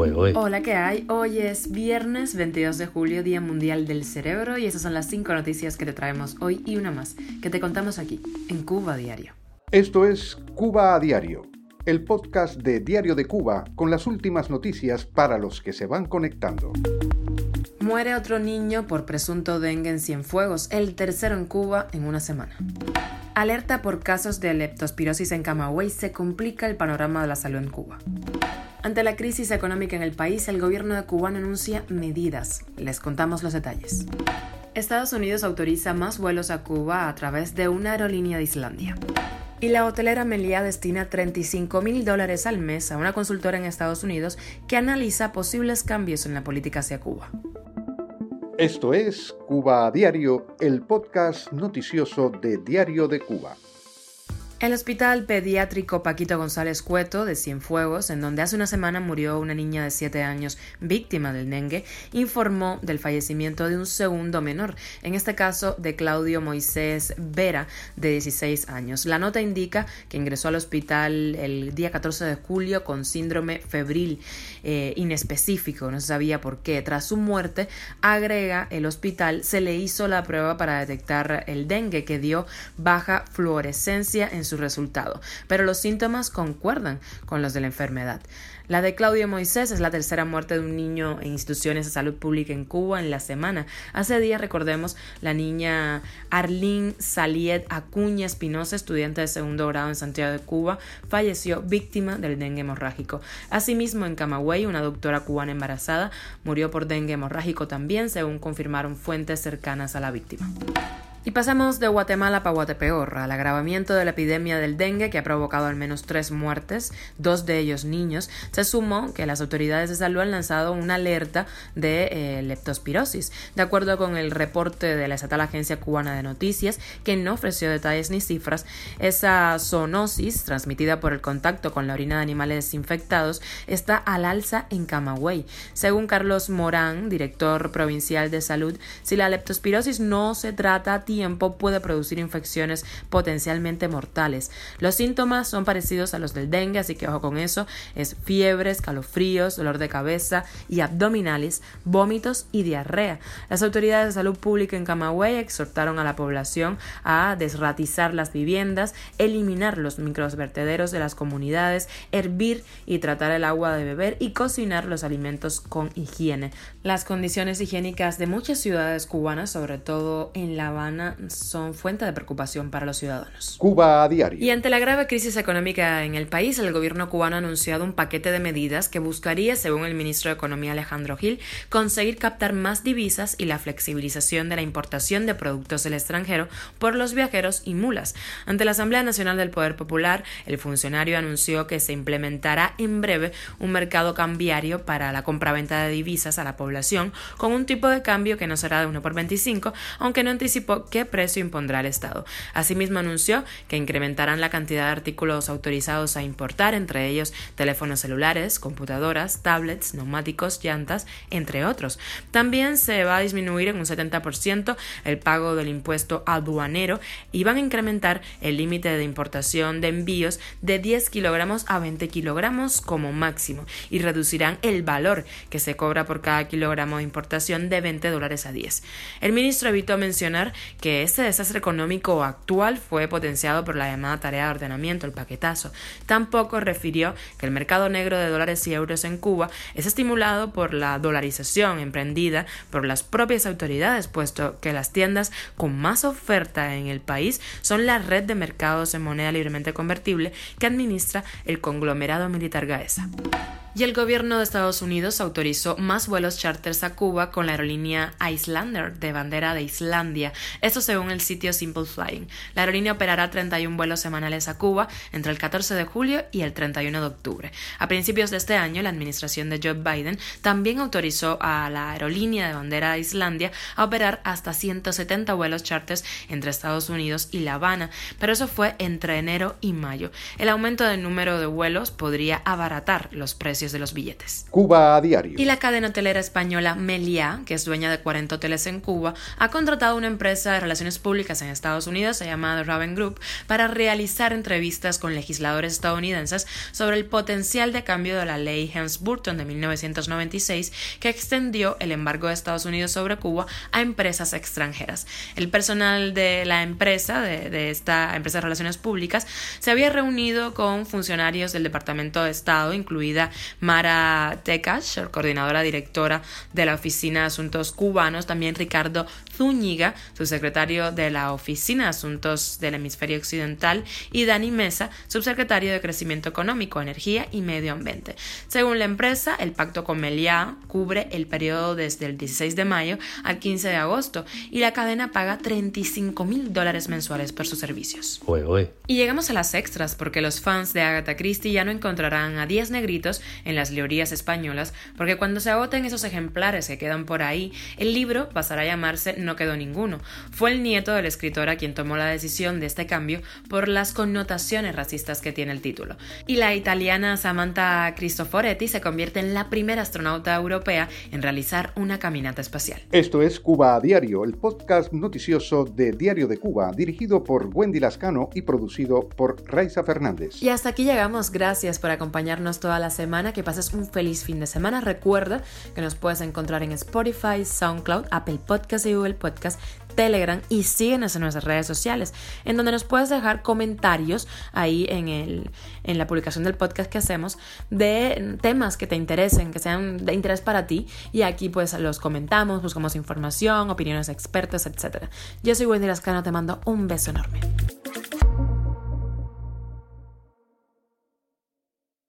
fue hoy? Hola, ¿qué hay? Hoy es viernes 22 de julio, Día Mundial del Cerebro, y esas son las cinco noticias que te traemos hoy y una más, que te contamos aquí, en Cuba Diario. Esto es Cuba a Diario, el podcast de Diario de Cuba con las últimas noticias para los que se van conectando. Muere otro niño por presunto dengue en Cienfuegos, el tercero en Cuba en una semana. Alerta por casos de leptospirosis en Camagüey, se complica el panorama de la salud en Cuba. Ante la crisis económica en el país, el gobierno de Cuba anuncia medidas. Les contamos los detalles. Estados Unidos autoriza más vuelos a Cuba a través de una aerolínea de Islandia. Y la hotelera Meliá destina 35 mil dólares al mes a una consultora en Estados Unidos que analiza posibles cambios en la política hacia Cuba. Esto es Cuba a Diario, el podcast noticioso de Diario de Cuba. El Hospital Pediátrico Paquito González Cueto de Cienfuegos, en donde hace una semana murió una niña de 7 años víctima del dengue, informó del fallecimiento de un segundo menor, en este caso de Claudio Moisés Vera, de 16 años. La nota indica que ingresó al hospital el día 14 de julio con síndrome febril eh, inespecífico, no se sabía por qué. Tras su muerte, agrega el hospital, se le hizo la prueba para detectar el dengue que dio baja fluorescencia en su resultado, pero los síntomas concuerdan con los de la enfermedad. La de Claudio Moisés es la tercera muerte de un niño en instituciones de salud pública en Cuba en la semana. Hace días, recordemos, la niña Arlene Saliet Acuña Espinosa, estudiante de segundo grado en Santiago de Cuba, falleció víctima del dengue hemorrágico. Asimismo, en Camagüey, una doctora cubana embarazada murió por dengue hemorrágico también, según confirmaron fuentes cercanas a la víctima. Y pasamos de Guatemala para Guatepeor, al agravamiento de la epidemia del dengue que ha provocado al menos tres muertes, dos de ellos niños. Se sumó que las autoridades de salud han lanzado una alerta de eh, leptospirosis. De acuerdo con el reporte de la estatal Agencia Cubana de Noticias, que no ofreció detalles ni cifras, esa zoonosis, transmitida por el contacto con la orina de animales infectados, está al alza en Camagüey. Según Carlos Morán, director provincial de salud, si la leptospirosis no se trata puede producir infecciones potencialmente mortales. Los síntomas son parecidos a los del dengue, así que ojo con eso, es fiebre, escalofríos, dolor de cabeza y abdominales, vómitos y diarrea. Las autoridades de salud pública en Camagüey exhortaron a la población a desratizar las viviendas, eliminar los microvertederos de las comunidades, hervir y tratar el agua de beber y cocinar los alimentos con higiene. Las condiciones higiénicas de muchas ciudades cubanas, sobre todo en La Habana, son fuente de preocupación para los ciudadanos. Cuba a diario. Y ante la grave crisis económica en el país, el gobierno cubano ha anunciado un paquete de medidas que buscaría, según el ministro de Economía Alejandro Gil, conseguir captar más divisas y la flexibilización de la importación de productos del extranjero por los viajeros y mulas. Ante la Asamblea Nacional del Poder Popular, el funcionario anunció que se implementará en breve un mercado cambiario para la compraventa de divisas a la población con un tipo de cambio que no será de 1 por 25, aunque no anticipó qué precio impondrá el Estado. Asimismo, anunció que incrementarán la cantidad de artículos autorizados a importar, entre ellos teléfonos celulares, computadoras, tablets, neumáticos, llantas, entre otros. También se va a disminuir en un 70% el pago del impuesto aduanero y van a incrementar el límite de importación de envíos de 10 kilogramos a 20 kilogramos como máximo y reducirán el valor que se cobra por cada kilogramo de importación de 20 dólares a 10. El ministro evitó mencionar que este desastre económico actual fue potenciado por la llamada tarea de ordenamiento, el paquetazo. Tampoco refirió que el mercado negro de dólares y euros en Cuba es estimulado por la dolarización emprendida por las propias autoridades, puesto que las tiendas con más oferta en el país son la red de mercados en moneda libremente convertible que administra el conglomerado militar Gaesa. Y el gobierno de Estados Unidos autorizó más vuelos charters a Cuba con la aerolínea Islander de bandera de Islandia. Esto según el sitio Simple Flying. La aerolínea operará 31 vuelos semanales a Cuba entre el 14 de julio y el 31 de octubre. A principios de este año, la administración de Joe Biden también autorizó a la aerolínea de bandera de Islandia a operar hasta 170 vuelos charters entre Estados Unidos y La Habana, pero eso fue entre enero y mayo. El aumento del número de vuelos podría abaratar los precios precios de los billetes. Cuba a diario. Y la cadena hotelera española Meliá, que es dueña de 40 hoteles en Cuba, ha contratado una empresa de relaciones públicas en Estados Unidos llamada Raven Group para realizar entrevistas con legisladores estadounidenses sobre el potencial de cambio de la ley Helms-Burton de 1996 que extendió el embargo de Estados Unidos sobre Cuba a empresas extranjeras. El personal de la empresa, de, esta empresa de relaciones públicas, se había reunido con funcionarios del Departamento de Estado, incluida Mara Tekash, coordinadora directora de la Oficina de Asuntos Cubanos, también Ricardo Zúñiga, subsecretario de la Oficina de Asuntos del Hemisferio Occidental, y Dani Mesa, subsecretario de Crecimiento Económico, Energía y Medio Ambiente. Según la empresa, el pacto con Meliá cubre el periodo desde el 16 de mayo al 15 de agosto y la cadena paga 35 mil dólares mensuales por sus servicios. Y llegamos a las extras porque los fans de Agatha Christie ya no encontrarán a 10 negritos en las librerías españolas porque cuando se agoten esos ejemplares que quedan por ahí, el libro pasará a llamarse No quedó ninguno. Fue el nieto de la escritora quien tomó la decisión de este cambio por las connotaciones racistas que tiene el título. Y la italiana Samantha Cristoforetti se convierte en la primera astronauta europea en realizar una caminata espacial. Esto es Cuba a Diario, el podcast noticioso de Diario de Cuba, dirigido por Wendy Lascano y producido por Raiza Fernández. Y hasta aquí llegamos. Gracias por acompañarnos toda la Que pases un feliz fin de semana. Recuerda que nos puedes encontrar en Spotify, SoundCloud, Apple Podcast y Google Podcast Telegram y síguenos en nuestras redes sociales, en donde nos puedes dejar comentarios ahí en, el, en la publicación del podcast que hacemos de temas que te interesen, que sean de interés para ti. Y aquí pues los comentamos, buscamos información, opiniones expertas, etc. Yo soy Wendy Lascano, te mando un beso enorme.